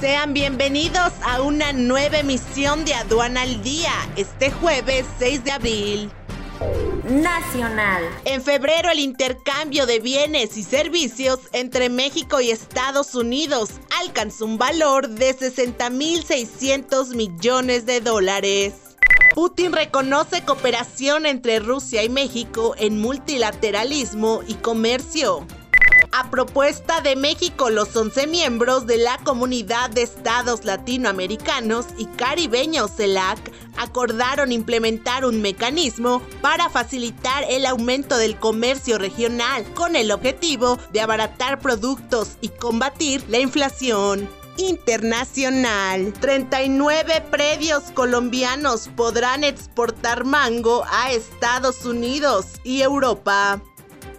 Sean bienvenidos a una nueva emisión de Aduana al Día, este jueves 6 de abril. Nacional. En febrero el intercambio de bienes y servicios entre México y Estados Unidos alcanzó un valor de 60.600 millones de dólares. Putin reconoce cooperación entre Rusia y México en multilateralismo y comercio. A propuesta de México, los 11 miembros de la Comunidad de Estados Latinoamericanos y Caribeños CELAC acordaron implementar un mecanismo para facilitar el aumento del comercio regional con el objetivo de abaratar productos y combatir la inflación internacional. 39 predios colombianos podrán exportar mango a Estados Unidos y Europa.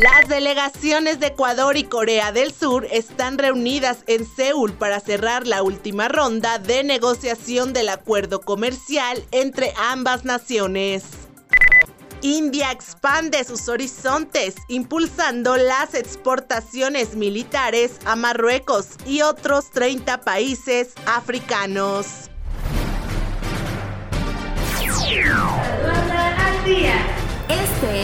Las delegaciones de Ecuador y Corea del Sur están reunidas en Seúl para cerrar la última ronda de negociación del acuerdo comercial entre ambas naciones. India expande sus horizontes, impulsando las exportaciones militares a Marruecos y otros 30 países africanos. Este